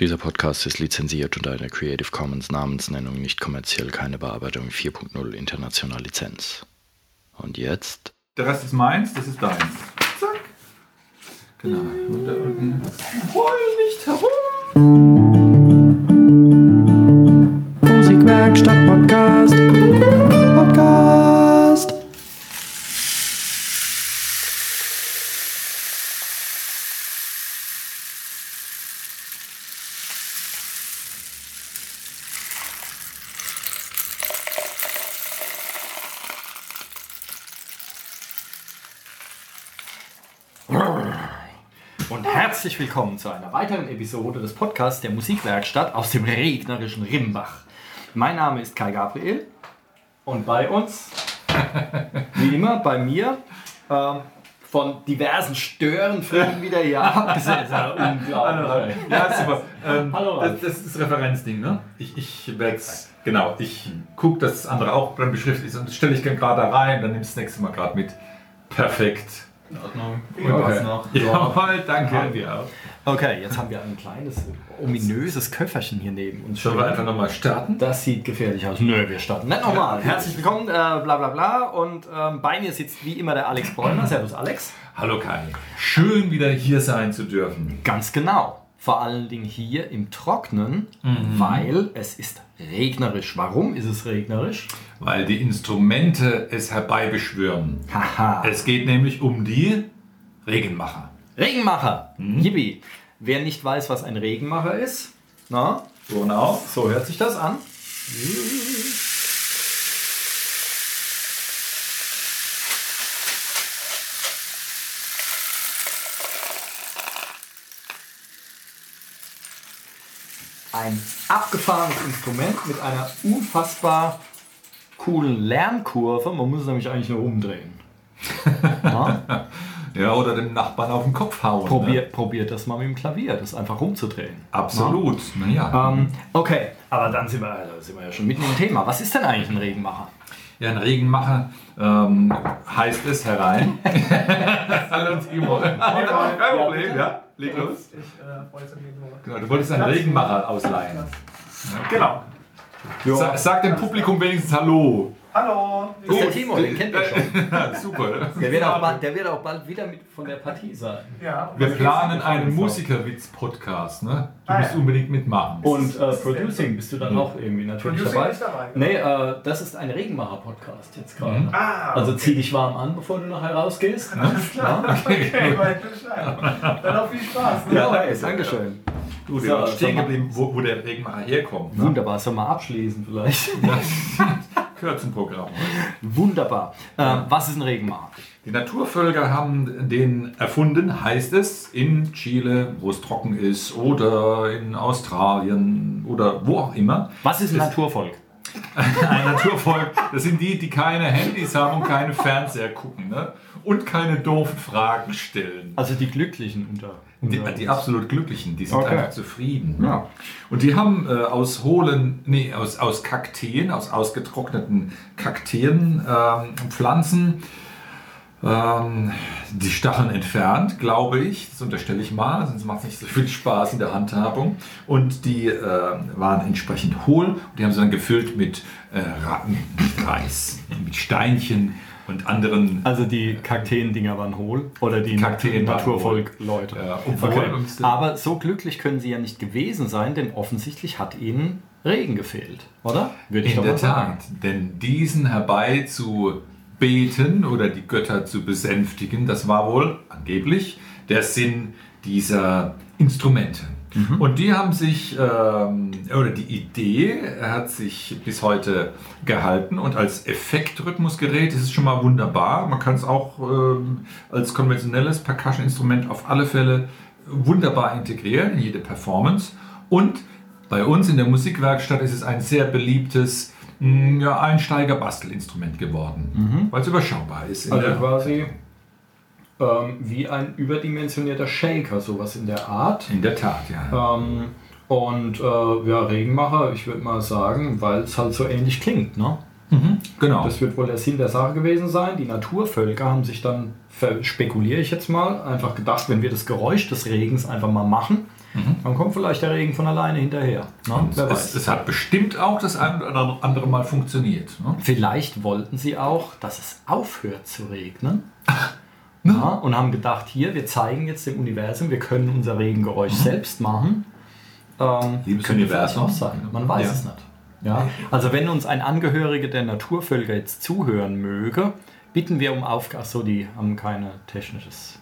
Dieser Podcast ist lizenziert unter einer Creative Commons Namensnennung nicht kommerziell keine Bearbeitung 4.0 international Lizenz. Und jetzt? Der Rest ist meins, das ist deins. Zack. Genau. Und da unten. Roll nicht herum. Willkommen zu einer weiteren Episode des Podcasts der Musikwerkstatt aus dem regnerischen Rimbach. Mein Name ist Kai Gabriel und bei uns, wie immer, bei mir, ähm, von diversen Störenfrieden wieder hier. Hallo. Unglaublich. Ja, super. Ähm, Hallo, das, das ist das Referenzding, ne? Ich, ich werde genau, ich gucke, dass das andere auch beschriftet ist und stelle ich dann gerade da rein, dann nimmst du das nächste Mal gerade mit. Perfekt. In Ordnung. Okay. Was noch? Jawohl, danke. Haben wir auch. Okay, jetzt haben wir ein kleines, ominöses Köfferchen hier neben uns. Sollen wir einfach nochmal starten? Das sieht gefährlich aus. Nö, wir starten nicht nochmal. Herzlich willkommen, äh, bla bla bla. Und ähm, bei mir sitzt wie immer der Alex Bräuner. Servus, Alex. Hallo Kai. Schön wieder hier sein zu dürfen. Ganz genau. Vor allen Dingen hier im Trocknen, weil es ist regnerisch. Warum ist es regnerisch? Weil die Instrumente es herbeibeschwören. Haha. Es geht nämlich um die Regenmacher. Regenmacher. Yippie. Wer nicht weiß, was ein Regenmacher ist, na, Genau. so hört sich das an. Ein abgefahrenes Instrument mit einer unfassbar coolen Lernkurve. Man muss es nämlich eigentlich nur umdrehen. Ja? Ja, oder dem Nachbarn auf den Kopf hauen. Ne? Probiert, das mal mit dem Klavier, das einfach rumzudrehen. Absolut. Naja. Ähm, okay, aber dann sind wir, da sind wir ja schon mitten im Thema. Was ist denn eigentlich ein Regenmacher? Ja, ein Regenmacher ähm, heißt es herein. Hallo Timo. Kein Problem, ja. Leg los. Ich äh, wollte mir nur. Genau, du wolltest einen Regenmacher ausleihen. Genau. Sa sag dem Publikum wenigstens Hallo. Hallo. Das ist der Timo, den kennt ihr schon. Ja, super. Der wird, auch bald, der wird auch bald wieder mit von der Partie sein. Ja, Wir planen einen Musikerwitz-Podcast. Ne? Du Ah, musst ja. unbedingt mitmachen. Und äh, Producing bist du dann auch irgendwie natürlich Producing dabei. ist dabei. Nee, äh, das ist ein Regenmacher-Podcast jetzt gerade. Ah, Also zieh dich warm an, bevor du nachher rausgehst. alles klar. Okay, weiß Bescheid. Dann auch viel Spaß. Ne? Ja, hey, Dankeschön. du, waren stehen mal. geblieben, wo, wo der Regenmacher herkommt. Ne? Wunderbar, sollen wir abschließen vielleicht? Gehört zum Programm. Wunderbar. Ähm, was ist ein Regenmacher? Die Naturvölker haben den erfunden, heißt es, in Chile, wo es trocken ist, oder in Australien oder wo auch immer. Was ist ein Naturvolk? Ein Naturvolk, das sind die, die keine Handys haben und keine Fernseher gucken ne? Und keine doofen Fragen stellen. Also die Glücklichen unter. Die, die absolut Glücklichen, die sind Okay. einfach zufrieden. Ja. Und die haben äh, aus hohlen, nee, aus, aus Kakteen, aus ausgetrockneten Kakteen, ähm, Pflanzen, ähm, die Stacheln entfernt, glaube ich. Das unterstelle ich mal, sonst macht es nicht so viel Spaß in der Handhabung. Und die äh, waren entsprechend hohl und die haben sie dann gefüllt mit äh, Reis, mit Steinchen und anderen. Also die Kakteen-Dinger waren hohl oder die Kakteen Naturvolk-Leute. Ja, okay. Aber so glücklich können sie ja nicht gewesen sein, denn offensichtlich hat ihnen Regen gefehlt, oder? Würde In doch der. Tat, denn diesen herbei zu beten oder die Götter zu besänftigen, das war wohl angeblich der Sinn dieser Instrumente. Und die haben sich, ähm, oder die Idee hat sich bis heute gehalten und als Effektrhythmusgerät ist es schon mal wunderbar. Man kann es auch ähm, als konventionelles Percussion-Instrument auf alle Fälle wunderbar integrieren in jede Performance. Und bei uns in der Musikwerkstatt ist es ein sehr beliebtes mh, ja, Einsteiger-Bastelinstrument geworden, weil es überschaubar ist. Also quasi ähm, wie ein überdimensionierter Shaker, sowas in der Art. in der Tat, ja. Ähm, und äh, ja, Regenmacher, ich würde mal sagen, weil es halt so ähnlich klingt, ne? Genau. Das wird wohl der Sinn der Sache gewesen sein. Die Naturvölker haben sich dann, spekuliere ich jetzt mal, einfach gedacht, wenn wir das Geräusch des Regens einfach mal machen, dann kommt vielleicht der Regen von alleine hinterher. Ne? Wer Es, weiß. es hat bestimmt auch das ein oder andere Mal funktioniert. Ne? Vielleicht wollten sie auch, dass es aufhört zu regnen. Ja, und haben gedacht, hier, wir zeigen jetzt dem Universum, wir können unser Regengeräusch selbst machen. Ähm, Liebes könnte Universum. auch sein. Man weiß Ja. es nicht. Ja? Also wenn uns ein Angehöriger der Naturvölker jetzt zuhören möge, bitten wir um Aufgabe. Achso, die haben keine technisches.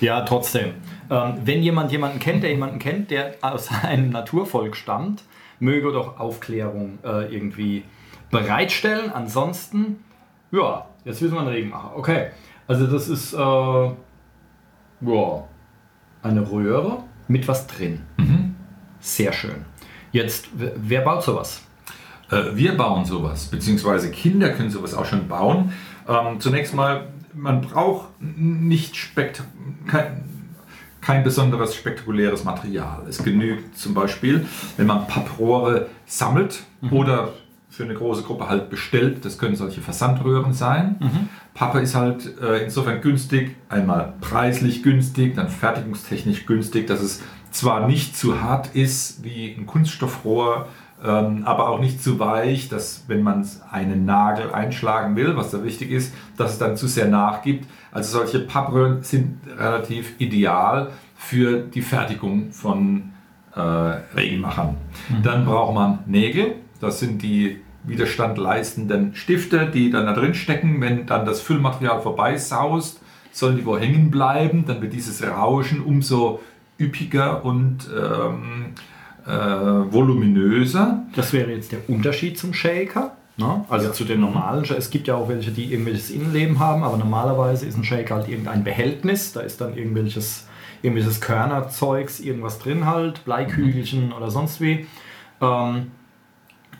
Ja, trotzdem. Ähm, wenn jemand jemanden kennt, der jemanden kennt, der aus einem Naturvolk stammt, möge doch Aufklärung äh, irgendwie bereitstellen. Ansonsten, ja, jetzt wissen wir einen Regenmacher. Okay, also das ist äh, ja, eine Röhre mit was drin. Sehr schön. Jetzt, wer- baut sowas? Äh, Wir bauen sowas, beziehungsweise Kinder können sowas auch schon bauen. Ähm, zunächst mal, man braucht nicht spekt kein, kein besonderes spektakuläres Material. Es genügt zum Beispiel, wenn man Papprohre sammelt oder für eine große Gruppe halt bestellt. Das können solche Versandröhren sein. Pappe ist halt äh, insofern günstig, einmal preislich günstig, dann fertigungstechnisch günstig, dass es zwar nicht zu hart ist wie ein Kunststoffrohr, ähm, aber auch nicht zu weich, dass wenn man einen Nagel einschlagen will, was da wichtig ist, dass es dann zu sehr nachgibt. Also solche Pappröhren sind relativ ideal für die Fertigung von äh, Regenmachern. Dann braucht man Nägel, das sind die widerstandleistenden Stifte, die dann da drin stecken. Wenn dann das Füllmaterial vorbeisaust, sollen die wo hängen bleiben, dann wird dieses Rauschen umso üppiger und ähm, äh, voluminöser. Das wäre jetzt der Unterschied zum Shaker. Ne? Also zu den normalen. Es gibt ja auch welche, die irgendwelches Innenleben haben, aber normalerweise ist ein Shaker halt irgendein Behältnis. Da ist dann irgendwelches, irgendwelches Körnerzeugs, irgendwas drin halt, Bleikügelchen oder sonst wie. Ähm,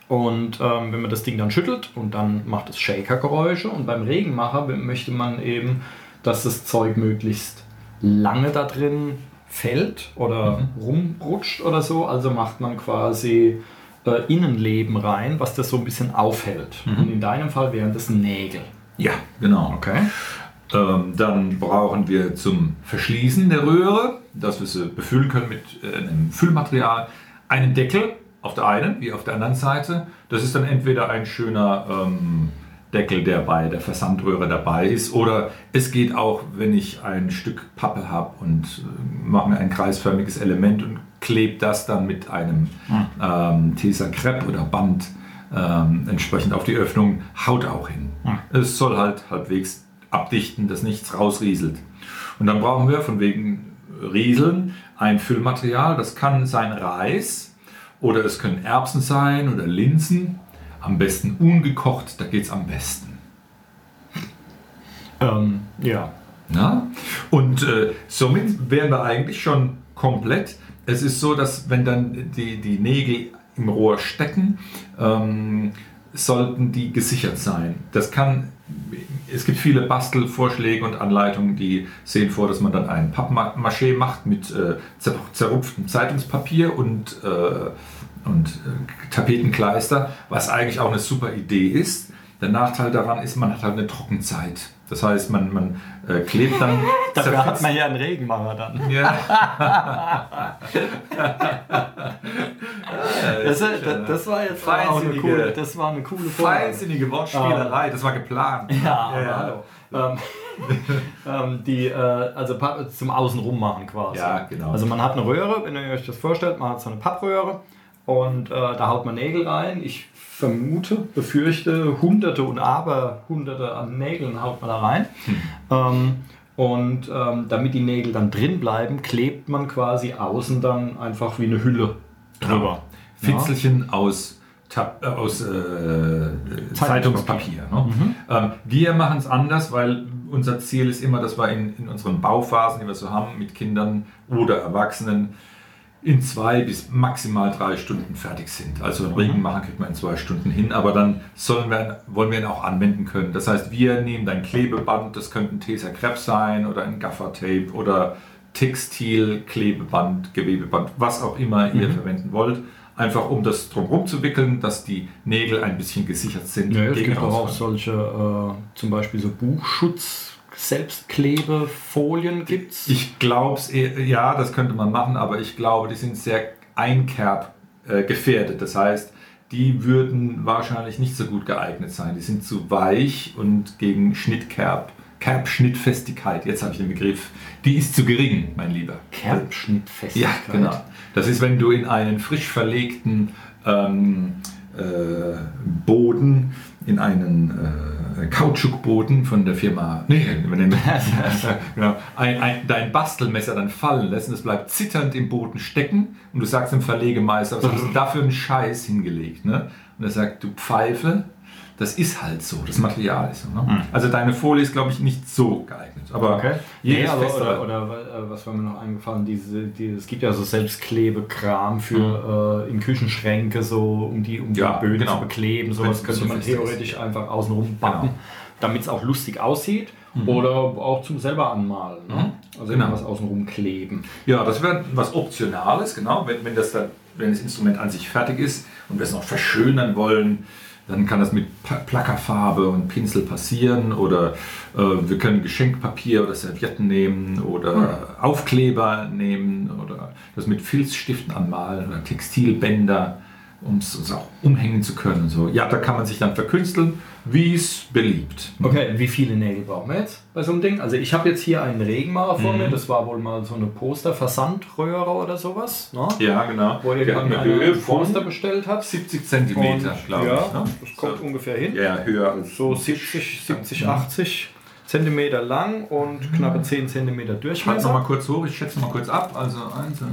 und ähm, wenn man das Ding dann schüttelt und dann macht es Shaker-Geräusche und beim Regenmacher möchte man eben, dass das Zeug möglichst lange da drin fällt oder rumrutscht oder so. Also macht man quasi äh, Innenleben rein, was das so ein bisschen aufhält. Und in deinem Fall wären das Nägel. Ja, genau. Okay. Ähm, dann brauchen wir zum Verschließen der Röhre, dass wir sie befüllen können mit äh, einem Füllmaterial, einen Deckel auf der einen wie auf der anderen Seite. Das ist dann entweder ein schöner ähm, Deckel, der bei der Versandröhre dabei ist, oder es geht auch, wenn ich ein Stück Pappe habe und äh, mache mir ein kreisförmiges Element und klebe das dann mit einem ähm, Tesa Crepe oder Band ähm, entsprechend auf die Öffnung, haut auch hin. Es soll halt halbwegs abdichten, dass nichts rausrieselt. Und dann brauchen wir von wegen Rieseln ein Füllmaterial. Das kann sein Reis oder es können Erbsen sein oder Linsen. Am besten ungekocht, da geht es am besten. Ähm, ja. Ja? Und äh, somit wären wir eigentlich schon komplett. Es ist so, dass wenn dann die, die Nägel im Rohr stecken, ähm, sollten die gesichert sein. Das kann, es gibt viele Bastelvorschläge und Anleitungen, die sehen vor, dass man dann ein Pappmaché macht mit äh, zer zerrupftem Zeitungspapier und, äh, und äh, Tapetenkleister, was eigentlich auch eine super Idee ist. Der Nachteil daran ist, man hat halt eine Trockenzeit. Das heißt, man, man äh, klebt dann. Dafür hat man ja einen Regenmacher dann. ja, Das, das, das war jetzt auch eine coole, das war eine coole Vorlage. feinsinnige Wortspielerei, das war geplant. Ja, ja. hallo. Ähm, ähm, die, äh, also zum Außenrum machen quasi. Ja, genau. Also man hat eine Röhre, wenn ihr euch das vorstellt, man hat so eine Pappröhre und äh, da haut man Nägel rein. Ich vermute, befürchte, hunderte und aber hunderte an Nägeln haut man da rein. Ähm, und ähm, damit die Nägel dann drin bleiben, klebt man quasi außen dann einfach wie eine Hülle drüber. Fitzelchen aus, Tab, äh, aus äh, Zeitungspapier. Ne? Mhm. Ähm, wir machen es anders, weil unser Ziel ist immer, dass wir in, in unseren Bauphasen, die wir so haben, mit Kindern oder Erwachsenen, in zwei bis maximal drei Stunden fertig sind. Also Mhm. einen Regen machen kriegt man in zwei Stunden hin, aber dann sollen wir, wollen wir ihn auch anwenden können. Das heißt, wir nehmen ein Klebeband, das könnte ein Tesa Crepe sein oder ein Gaffer-Tape oder Textil, Klebeband, Gewebeband, was auch immer Mhm. ihr verwenden wollt. Einfach um das drumherum zu wickeln, dass die Nägel ein bisschen gesichert sind. Ja, es gibt auch solche, äh, zum Beispiel so Selbstklebefolien gibt's? Ich glaube es, ja, das könnte man machen, aber ich glaube, die sind sehr einkerb äh, gefährdet. Das heißt, die würden wahrscheinlich nicht so gut geeignet sein. Die sind zu weich und gegen Schnittkerb, Kerbschnittfestigkeit, jetzt habe ich den Begriff, die ist zu gering, mein Lieber. Kerbschnittfestigkeit. Ja, genau. Das ist, wenn du in einen frisch verlegten ähm, äh, Boden, in einen äh, Kautschukboden von der Firma, nee, wenn genau, ein, ein, dein Bastelmesser dann fallen lässt und es bleibt zitternd im Boden stecken und du sagst dem Verlegemeister, was hast du da für einen Scheiß hingelegt? Ne? Und er sagt, du Pfeife, das ist halt so, das Material ist so. Ne? Also deine Folie ist, glaube ich, nicht so geeignet. Aber Okay. jedes Nee, oder, oder äh, was war mir noch eingefallen? Diese, die, es gibt ja so Selbstklebekram für äh, in Küchenschränke, so um die, um die Ja, Böden genau. zu bekleben. Sowas könnte man fest ist. theoretisch einfach außenrum backen, Genau. damit es auch lustig aussieht. Oder auch zum selber anmalen. Ne? Also Genau. irgendwas außenrum kleben. Ja, das wäre was Optionales, genau. Wenn, wenn, das dann, wenn das Instrument an sich fertig ist und wir es noch verschönern wollen, dann kann das mit Plackerfarbe und Pinsel passieren oder äh, wir können Geschenkpapier oder Servietten nehmen oder Aufkleber nehmen oder das mit Filzstiften anmalen oder Textilbänder, um es auch umhängen zu können. und So. Ja, da kann man sich dann verkünsteln, wie es beliebt. Okay, wie viele Nägel brauchen wir jetzt bei so einem Ding? Also ich habe jetzt hier einen Regenmacher vor mir, das war wohl mal so eine Poster-Versandröhre oder sowas, ne? Ja, genau. Wo ihr Wir haben eine Höhe Poster bestellt habt. 70 Zentimeter, Und, glaube ja, ich. Ne? das kommt So. ungefähr hin. Ja, höher als So 70, 70, 80 Zentimeter lang und knappe 10 Zentimeter Ich halte Durchmesser. noch mal kurz hoch, ich schätze mal kurz ab. Also 1, 2,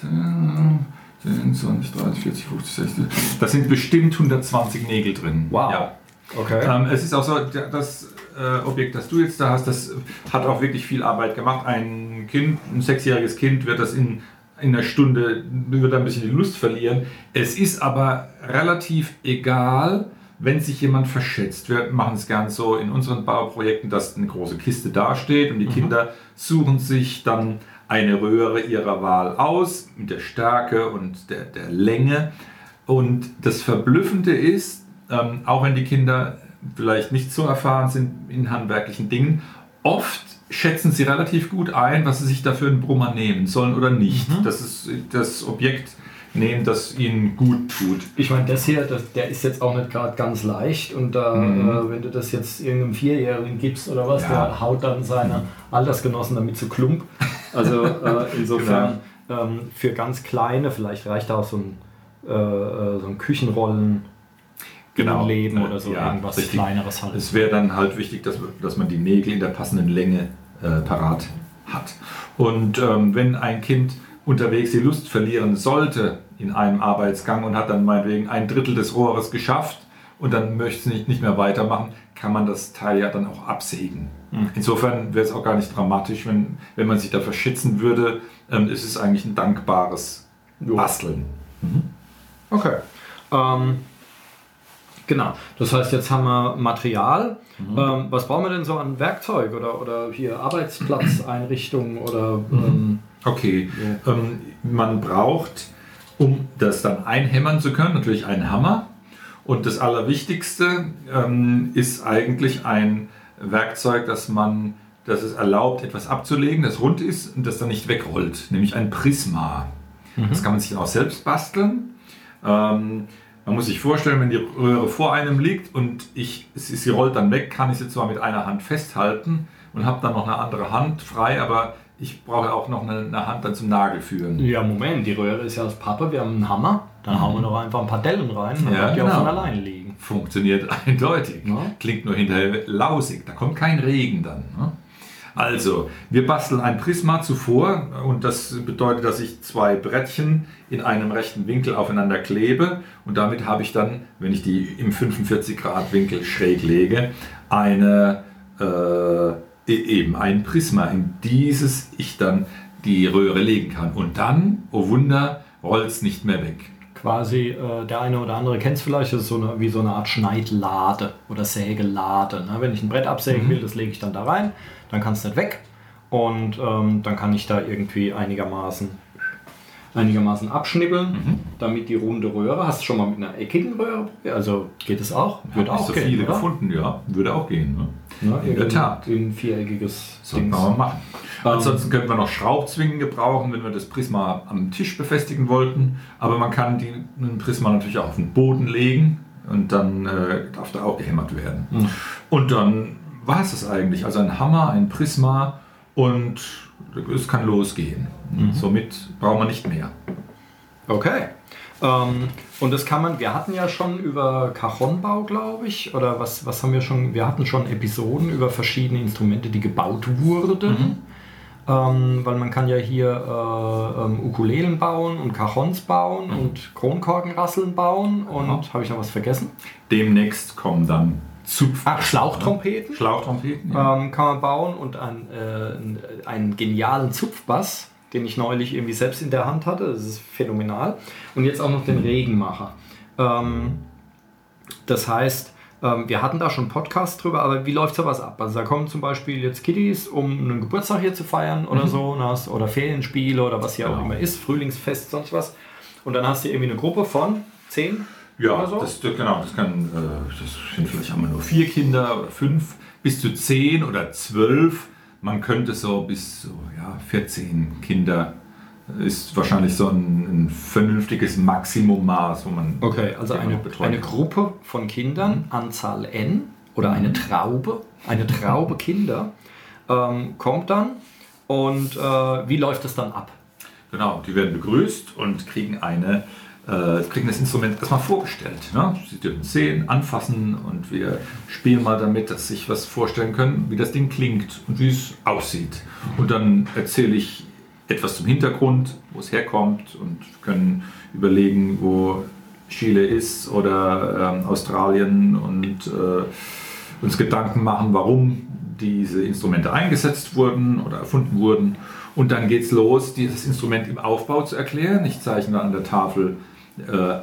10, 10, 20, 30, 40, 50, 60. Das sind bestimmt 120 Nägel drin. Wow. Ja. Okay. Ähm, es ist auch so, das äh, Objekt, das du jetzt da hast, das hat auch wirklich viel Arbeit gemacht. Ein Kind, ein sechsjähriges Kind wird das in, in einer Stunde, wird da ein bisschen die Lust verlieren. Es ist aber relativ egal, wenn sich jemand verschätzt. Wir machen es gern so in unseren Bauprojekten, dass eine große Kiste dasteht und die Kinder suchen sich dann eine Röhre ihrer Wahl aus mit der Stärke und der, der Länge. Und das Verblüffende ist, ähm, auch wenn die Kinder vielleicht nicht so erfahren sind in handwerklichen Dingen, oft schätzen sie relativ gut ein, was sie sich dafür einen Brummer nehmen sollen oder nicht. Das ist das Objekt nehmen, das ihnen gut tut. Ich meine, das hier, das, der ist jetzt auch nicht gerade ganz leicht und da, äh, wenn du das jetzt irgendeinem Vierjährigen gibst oder was, Ja. der haut dann seine Altersgenossen damit zu Klump. Also äh, insofern ähm, für ganz kleine, vielleicht reicht da auch so ein, äh, äh, so ein Küchenrollen Genau. Leben oder so Ja, irgendwas richtig. kleineres halt. Es wäre dann halt wichtig, dass, dass man die Nägel in der passenden Länge äh, parat hat. Und ähm, wenn ein Kind unterwegs die Lust verlieren sollte in einem Arbeitsgang und hat dann meinetwegen ein Drittel des Rohres geschafft und dann möchte es nicht, nicht mehr weitermachen, kann man das Teil ja dann auch absägen. Insofern wäre es auch gar nicht dramatisch, wenn, wenn man sich da verschitzen würde. Ähm, es ist eigentlich ein dankbares Basteln. Okay. Ähm, genau. Das heißt, jetzt haben wir Material. Ähm, was brauchen wir denn so an Werkzeug oder, oder hier Arbeitsplatzeinrichtungen oder ähm, Okay, ähm, man braucht, um das dann einhämmern zu können, natürlich einen Hammer. Und das Allerwichtigste ähm, ist eigentlich ein Werkzeug, das man, das es erlaubt, etwas abzulegen, das rund ist und das dann nicht wegrollt, nämlich ein Prisma. Das kann man sich auch selbst basteln. Ähm, man muss sich vorstellen, wenn die Röhre vor einem liegt und ich, sie rollt dann weg, kann ich sie zwar mit einer Hand festhalten und habe dann noch eine andere Hand frei, aber ich brauche auch noch eine, eine Hand dann zum Nagel führen. Ja, Moment, die Röhre ist ja aus Pappe, wir haben einen Hammer, dann hauen wir doch einfach ein paar Dellen rein, dann Ja, die auch genau. von alleine liegen. Funktioniert eindeutig. Ja. Klingt nur hinterher lausig. Da kommt kein Regen dann. Ne? Also, wir basteln ein Prisma zuvor und das bedeutet, dass ich zwei Brettchen in einem rechten Winkel aufeinander klebe und damit habe ich dann, wenn ich die im 45 Grad Winkel schräg lege, eine äh, eben ein Prisma, in dieses ich dann die Röhre legen kann. Und dann, oh Wunder, rollt es nicht mehr weg. Quasi, äh, der eine oder andere kennt es vielleicht, das ist so eine, wie so eine Art Schneidlade oder Sägelade. Ne? Wenn ich ein Brett absägen will, das lege ich dann da rein, dann kann es nicht weg und ähm, dann kann ich da irgendwie einigermaßen einigermaßen abschnibbeln, damit die runde Röhre. Hast du schon mal mit einer eckigen Röhre? Also geht es auch? Wird auch so gehen, viele oder? gefunden, ja. Würde auch gehen. Ne? Ja, In der Tat. Ein viereckiges Sollten Dings. wir machen. Ansonsten könnten wir noch Schraubzwingen gebrauchen, wenn wir das Prisma am Tisch befestigen wollten. Aber man kann die, ein Prisma natürlich auch auf den Boden legen und dann äh, darf da auch gehämmert werden. Und dann war es das eigentlich. Also ein Hammer, ein Prisma und es kann losgehen. Somit brauchen wir nicht mehr. Okay. Ähm, und das kann man, wir hatten ja schon über Cajonbau, glaube ich, oder was, was haben wir schon, wir hatten schon Episoden über verschiedene Instrumente, die gebaut wurden. Ähm, weil man kann ja hier äh, ähm, Ukulelen bauen und Cajons bauen und Kronkorkenrasseln bauen und habe ich noch was vergessen? Demnächst kommen dann Zupf Ach, Schlauchtrompeten. Schlauchtrompeten. Ja. ähm, kann man bauen und ein, äh, einen genialen Zupfbass, den ich neulich irgendwie selbst in der Hand hatte. Das ist phänomenal. Und jetzt auch noch den Regenmacher. Ähm, das heißt, ähm, wir hatten da schon einen Podcast drüber, aber wie läuft sowas ab? Also da kommen zum Beispiel jetzt Kiddies, um einen Geburtstag hier zu feiern oder so, und hast- oder Ferienspiele oder was hier auch Genau. immer ist, Frühlingsfest, sonst was. Und dann hast du irgendwie eine Gruppe von zehn Ja, so. das, genau, das kann, äh, das sind vielleicht wir nur vier Kinder oder fünf, bis zu zehn oder zwölf. Man könnte so bis so, ja, 14 Kinder ist wahrscheinlich so ein, ein vernünftiges Maximummaß, wo man Okay, also eine, eine. Gruppe von Kindern, Anzahl N oder eine Traube, eine Traube Kinder ähm, kommt dann und äh, wie läuft es dann ab? Genau, die werden begrüßt und kriegen eine äh, kriegen das Instrument erstmal vorgestellt. Ne? Sie dürfen sehen, anfassen und wir spielen mal damit, dass sich was vorstellen können, wie das Ding klingt und wie es aussieht. Und dann erzähle ich etwas zum Hintergrund, wo es herkommt und können überlegen, wo Chile ist oder ähm, Australien und äh, uns Gedanken machen, warum diese Instrumente eingesetzt wurden oder erfunden wurden. Und dann geht es los, dieses Instrument im Aufbau zu erklären. Ich zeichne an der Tafel äh,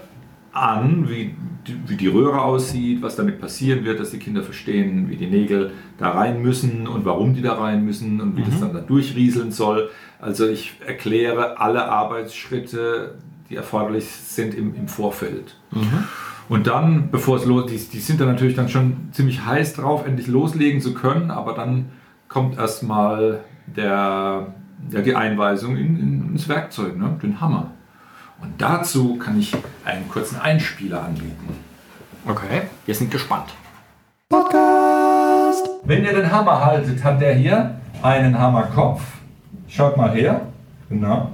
an, wie die, wie die Röhre aussieht, was damit passieren wird, dass die Kinder verstehen, wie die Nägel da rein müssen und warum die da rein müssen und wie das dann da durchrieseln soll. Also ich erkläre alle Arbeitsschritte, die erforderlich sind im, im Vorfeld. Und dann, bevor es los, die, die sind dann natürlich dann schon ziemlich heiß drauf, endlich loslegen zu können, aber dann kommt erstmal der, ja, die Einweisung in, in, ins Werkzeug, ne? den Hammer. Und dazu kann ich einen kurzen Einspieler anbieten. Okay, wir sind gespannt. Wenn ihr den Hammer haltet, hat der hier einen Hammerkopf. Schaut mal her. Genau.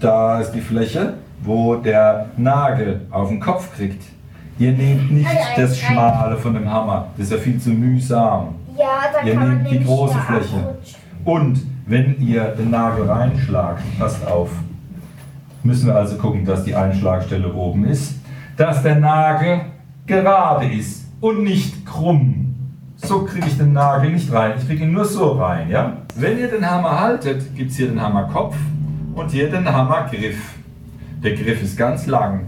Da ist die Fläche, wo der Nagel auf den Kopf kriegt. Ihr nehmt nicht das Schmale von dem Hammer. Das ist ja viel zu mühsam. Ja, da Ihr kann man nehmt die große Fläche. abrutschen. Und wenn ihr den Nagel reinschlagt, passt auf, müssen wir also gucken, dass die Einschlagstelle oben ist, dass der Nagel gerade ist und nicht krumm. So kriege ich den Nagel nicht rein. Ich kriege ihn nur so rein, ja? Wenn ihr den Hammer haltet, gibt es hier den Hammerkopf und hier den Hammergriff. Der Griff ist ganz lang.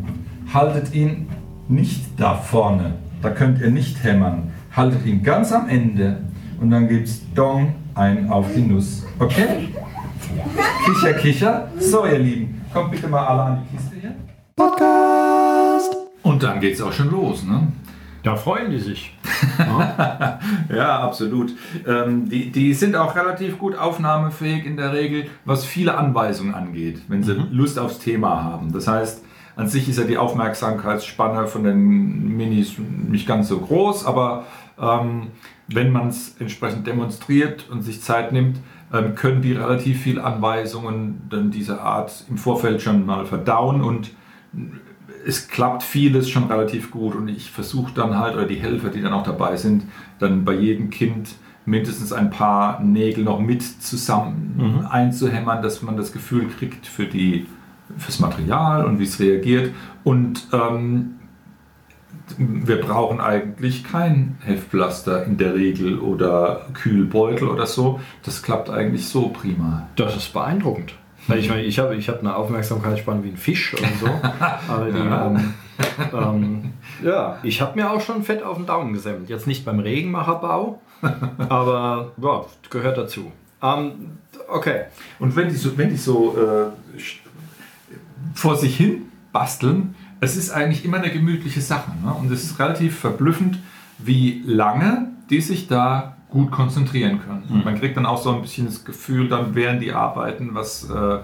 Haltet ihn nicht da vorne. Da könnt ihr nicht hämmern. Haltet ihn ganz am Ende und dann gibt's Dong ein auf die Nuss. Okay? Kicher, kicher. So, ihr Lieben, kommt bitte mal alle an die Kiste hier. Und dann geht's auch schon los, ne? Da freuen die sich. Ja, absolut. Ähm, die, die sind auch relativ gut aufnahmefähig in der Regel, was viele Anweisungen angeht, wenn sie Lust aufs Thema haben. Das heißt, an sich ist ja die Aufmerksamkeitsspanne von den Minis nicht ganz so groß, aber ähm, wenn man es entsprechend demonstriert und sich Zeit nimmt, können die relativ viele Anweisungen dann dieser Art im Vorfeld schon mal verdauen und es klappt vieles schon relativ gut und ich versuche dann halt, oder die Helfer, die dann auch dabei sind, dann bei jedem Kind mindestens ein paar Nägel noch mit zusammen einzuhämmern, dass man das Gefühl kriegt für die, fürs Material und wie es reagiert. Und ähm, wir brauchen eigentlich kein Heftpflaster in der Regel oder Kühlbeutel oder so. Das klappt eigentlich so prima. Das ist beeindruckend. Weil Ich meine, ich habe ich hab eine Aufmerksamkeitsspanne wie ein Fisch oder so. Aber die, Ja. ähm, ähm, ja, ich habe mir auch schon fett auf den Daumen gesammelt. Jetzt nicht beim Regenmacherbau, aber ja, gehört dazu. Ähm, okay. Und wenn die so, wenn die so äh, vor sich hin basteln, es ist eigentlich immer eine gemütliche Sache. Ne? Und es ist relativ verblüffend, wie lange die sich da gut konzentrieren können. Und man kriegt dann auch so ein bisschen das Gefühl, dann während die arbeiten, was, äh, äh,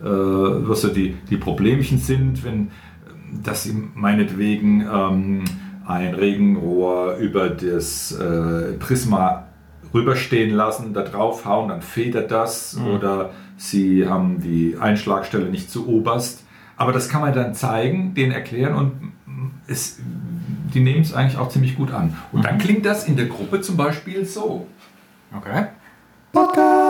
was so die, die Problemchen sind, wenn dass sie meinetwegen ähm, ein Regenrohr über das äh, Prisma rüberstehen lassen, da draufhauen, dann federt das oder sie haben die Einschlagstelle nicht zu oberst. Aber das kann man dann zeigen, denen erklären und es, die nehmen es eigentlich auch ziemlich gut an. Und dann klingt das in der Gruppe zum Beispiel so. Okay. Podcast.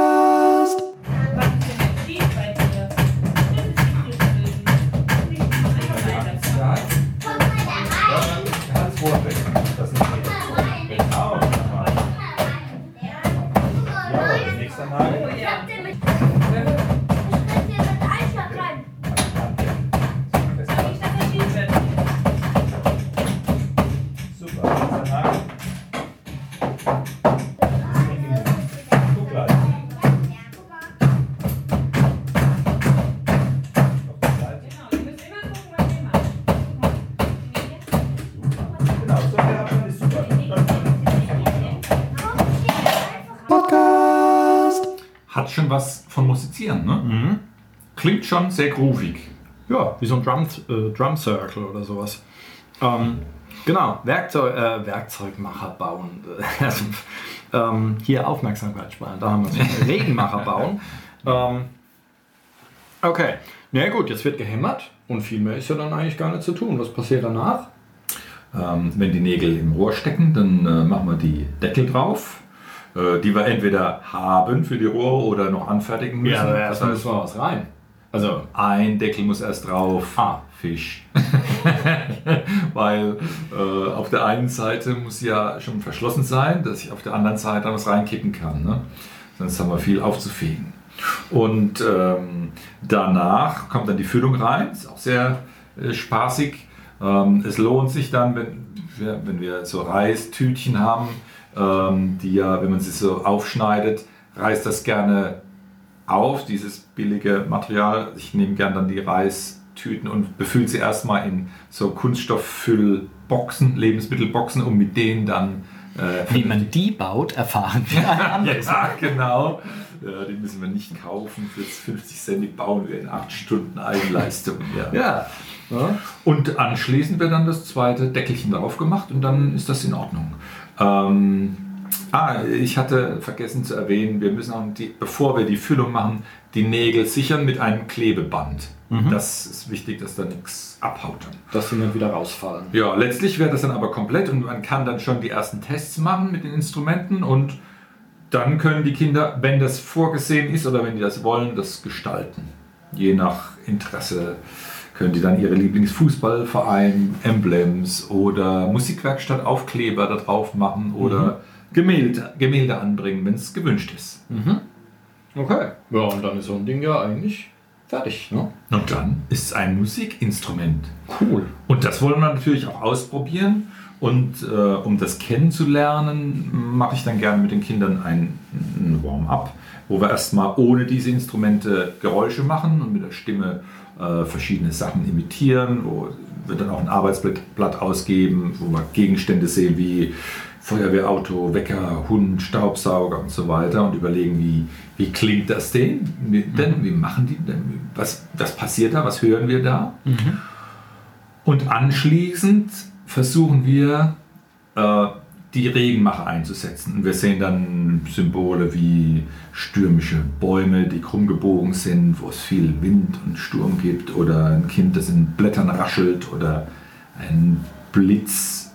Schon was von Musizieren, ne? Klingt schon sehr groovig. Ja, wie so ein Drum, äh, Drum Circle oder sowas. Ähm, genau, Werkzeug, äh, Werkzeugmacher bauen. Also, ähm, hier Aufmerksamkeit sparen, da haben wir es. Regenmacher bauen. Ähm, okay, na ja, gut, jetzt wird gehämmert und viel mehr ist ja dann eigentlich gar nicht zu tun. Was passiert danach? Ähm, wenn die Nägel im Rohr stecken, dann äh, machen wir die Deckel drauf, die wir entweder haben für die Rohre oder noch anfertigen müssen. das erstmal müssen wir was rein. Also, ein Deckel muss erst drauf. Ah. Fisch. Weil äh, auf der einen Seite muss ja schon verschlossen sein, dass ich auf der anderen Seite dann was reinkippen kann. Ne? Sonst haben wir viel aufzufegen. Und ähm, danach kommt dann die Füllung rein, ist auch sehr äh, spaßig. Ähm, es lohnt sich dann, wenn wenn wir so Reistütchen haben, ähm, die ja, wenn man sie so aufschneidet, reißt das gerne auf, dieses billige Material. Ich nehme gern dann die Reistüten und befülle sie erstmal in so Kunststofffüllboxen, Lebensmittelboxen, um mit denen dann. Äh, wie man die baut, erfahren wir ein anderes ja, genau. Ja, die müssen wir nicht kaufen. Für 50 Cent die bauen wir in 8 Stunden Eigenleistung. Ja. Ja. ja. Und anschließend wird dann das zweite Deckelchen drauf gemacht und dann ist das in Ordnung. Ähm, ah, ich hatte vergessen zu erwähnen, wir müssen auch, die, bevor wir die Füllung machen, die Nägel sichern mit einem Klebeband. Das ist wichtig, dass da nichts abhaut. Dann. Dass sie nicht wieder rausfallen. Ja, letztlich wäre das dann aber komplett und man kann dann schon die ersten Tests machen mit den Instrumenten und dann können die Kinder, wenn das vorgesehen ist oder wenn die das wollen, das gestalten. Je nach Interesse können die dann ihre Lieblingsfußballverein, Emblems oder Musikwerkstatt Aufkleber da drauf machen oder Gemälde, Gemälde anbringen, wenn es gewünscht ist. Okay. Ja, und dann ist so ein Ding ja eigentlich fertig, ne? Und dann ist es ein Musikinstrument. Cool. Und das wollen wir natürlich auch ausprobieren. Und äh, um das kennenzulernen, mache ich dann gerne mit den Kindern ein, ein Warm-up, wo wir erstmal ohne diese Instrumente Geräusche machen und mit der Stimme äh, verschiedene Sachen imitieren, wo wir dann auch ein Arbeitsblatt ausgeben, wo wir Gegenstände sehen wie Feuerwehrauto, Wecker, Hund, Staubsauger und so weiter und überlegen, wie, wie klingt das denn? Wie, denn? Wie machen die denn? Was, was passiert da? Was hören wir da? Und anschließend versuchen wir, äh, die Regenmacher einzusetzen. Und wir sehen dann Symbole wie stürmische Bäume, die krumm gebogen sind, wo es viel Wind und Sturm gibt, oder ein Kind, das in Blättern raschelt, oder ein Blitz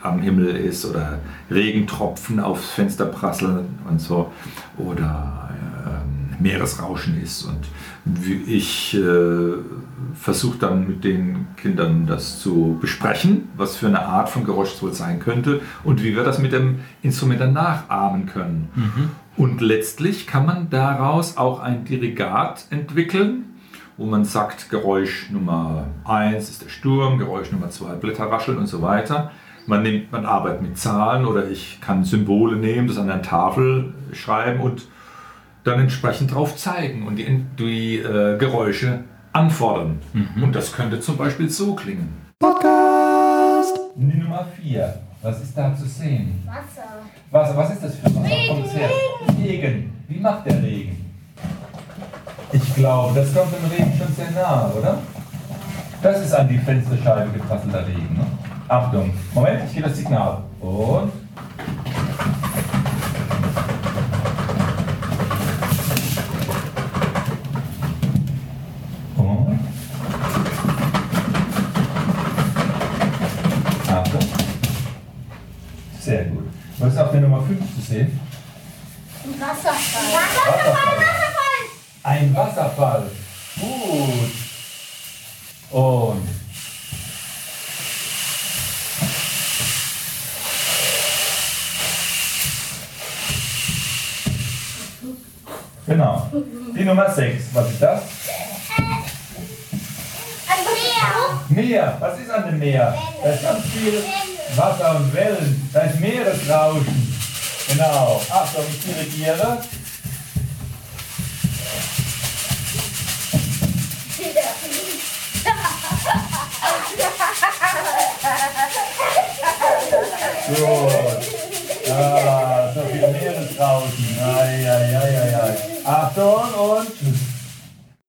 am Himmel ist, oder Regentropfen aufs Fenster prasseln und so, oder ähm, Meeresrauschen ist. Und ich äh, versuche dann mit den Kindern das zu besprechen, was für eine Art von Geräusch es wohl sein könnte und wie wir das mit dem Instrument dann nachahmen können. Und letztlich kann man daraus auch ein Dirigat entwickeln, wo man sagt, Geräusch Nummer 1 ist der Sturm, Geräusch Nummer 2 Blätterrascheln und so weiter. Man, nimmt, man arbeitet mit Zahlen oder ich kann Symbole nehmen, das an einer Tafel schreiben und dann entsprechend drauf zeigen und die, die äh, Geräusche anfordern. Und das könnte zum Beispiel so klingen. Podcast. Die Nummer 4. Was ist da zu sehen? Wasser. Wasser, was ist das für Wasser? Regen, Kommt es her? Regen. Wie macht der Regen? Ich glaube, das kommt dem Regen schon sehr nah, oder? Das ist an die Fensterscheibe geprasselter Regen. Ne? Achtung. Moment, ich gebe das Signal. Und. Achtung. Sehr gut. Was ist auf der Nummer 5 zu sehen? Ein Wasserfall. Wasserfall, Wasserfall. Ein Wasserfall. Gut. Und. Genau. Die Nummer 6. Was ist das? Ein Meer. Meer. Was ist an dem Meer? Da ist ganz viel Wasser und Wellen. Da ist Meeresrauschen. Genau. Achtung, ich dirigiere. Gut. Ah, so viel Meeresrauschen. Ai, ai, ai, ai, ai. Achtung und tschüss.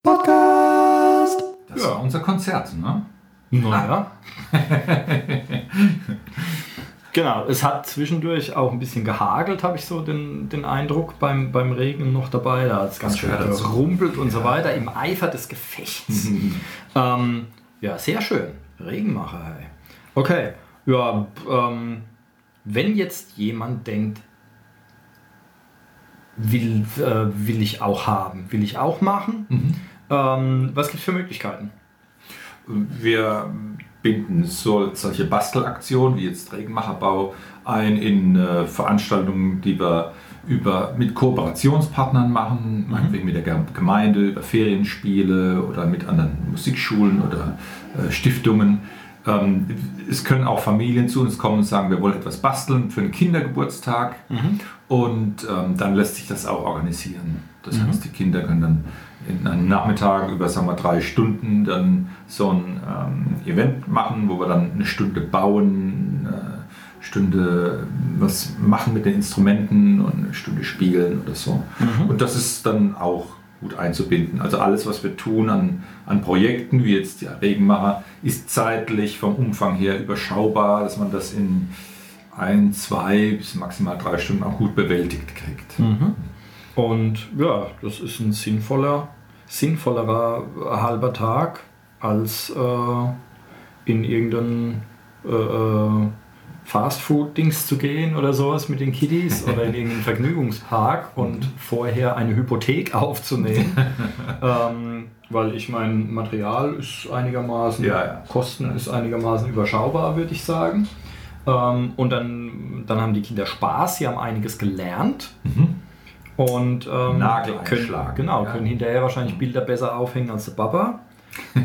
Podcast. Das war unser Konzert, ne? Naja. Genau, es hat zwischendurch auch ein bisschen gehagelt, habe ich so den, den Eindruck beim, beim Regen noch dabei. Da hat es ganz schön gerumpelt und so weiter im Eifer des Gefechts. ähm, ja, sehr schön. Regenmacher, hey. Okay, ja, ähm, wenn jetzt jemand denkt, will, äh, will ich auch haben, will ich auch machen, ähm, was gibt es für Möglichkeiten? Wir binden so, solche Bastelaktionen wie jetzt Regenmacherbau ein in äh, Veranstaltungen, die wir über, mit Kooperationspartnern machen, meinetwegen mit der Ge- Gemeinde, über Ferienspiele oder mit anderen Musikschulen oder äh, Stiftungen. Ähm, es können auch Familien zu uns kommen und sagen, wir wollen etwas basteln für einen Kindergeburtstag und ähm, dann lässt sich das auch organisieren. Das heißt, die Kinder können dann in einem Nachmittag über sagen wir, drei Stunden dann so ein ähm, Event machen, wo wir dann eine Stunde bauen, eine Stunde was machen mit den Instrumenten und eine Stunde spielen oder so. Und das ist dann auch gut einzubinden. Also alles, was wir tun an, an Projekten, wie jetzt der Regenmacher, ist zeitlich vom Umfang her überschaubar, dass man das in ein, zwei bis maximal drei Stunden auch gut bewältigt kriegt. Und ja, das ist ein sinnvoller, sinnvollerer halber Tag als äh, in irgendein äh, äh, Fastfood-Dings zu gehen oder sowas mit den Kiddies oder in irgendeinen Vergnügungspark und vorher eine Hypothek aufzunehmen. ähm, weil ich mein Material ist einigermaßen, Ja, ja. Kosten ist einigermaßen überschaubar, würde ich sagen. Ähm, und dann, dann haben die Kinder Spaß, sie haben einiges gelernt. Und ähm, Nagel können, genau, ja. können hinterher wahrscheinlich Bilder besser aufhängen als der Papa.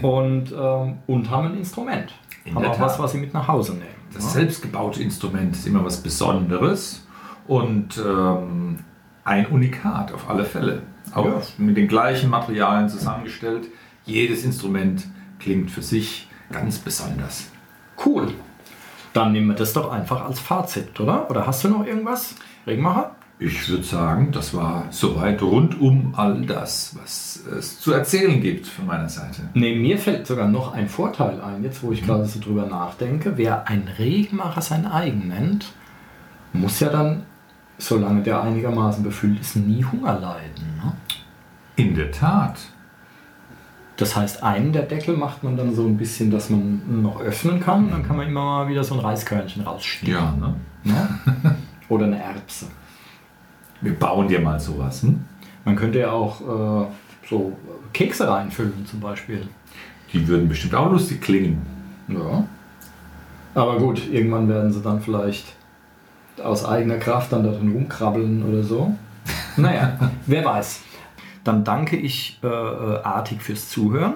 und, ähm, und haben ein Instrument. In haben auch was, Tat. was sie mit nach Hause nehmen. Das selbstgebaute Instrument ist immer was Besonderes und ähm, ein Unikat auf alle Fälle. Auch Ja. mit den gleichen Materialien zusammengestellt. Jedes Instrument klingt für sich ganz besonders. Cool. Dann nehmen wir das doch einfach als Fazit, oder? Oder hast du noch irgendwas? Regenmacher? Ich würde sagen, das war soweit rund um all das, was es zu erzählen gibt von meiner Seite. Nee, mir fällt sogar noch ein Vorteil ein, jetzt wo ich gerade so drüber nachdenke. Wer einen Regenmacher sein eigen nennt, muss ja dann, solange der einigermaßen befüllt ist, nie Hunger leiden. Ne? In der Tat. Das heißt, einen der Deckel macht man dann so ein bisschen, dass man noch öffnen kann. Dann kann man immer mal wieder so ein Reiskörnchen rausstecken. Ja, ne? Ne? Oder eine Erbse. Wir bauen dir mal sowas. Hm? Man könnte ja auch äh, so Kekse reinfüllen zum Beispiel. Die würden bestimmt auch lustig klingen. Ja. Aber gut, irgendwann werden sie dann vielleicht aus eigener Kraft dann da drin rumkrabbeln oder so. Naja, wer weiß. Dann danke ich äh, äh, artig fürs Zuhören.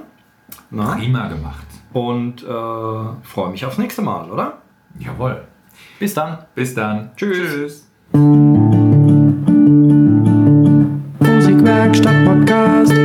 Na? Prima gemacht. Und äh, freue mich aufs nächste Mal, oder? Jawohl. Bis dann. Bis dann. Tschüss. Musikwerkstatt Werkstatt-Podcast.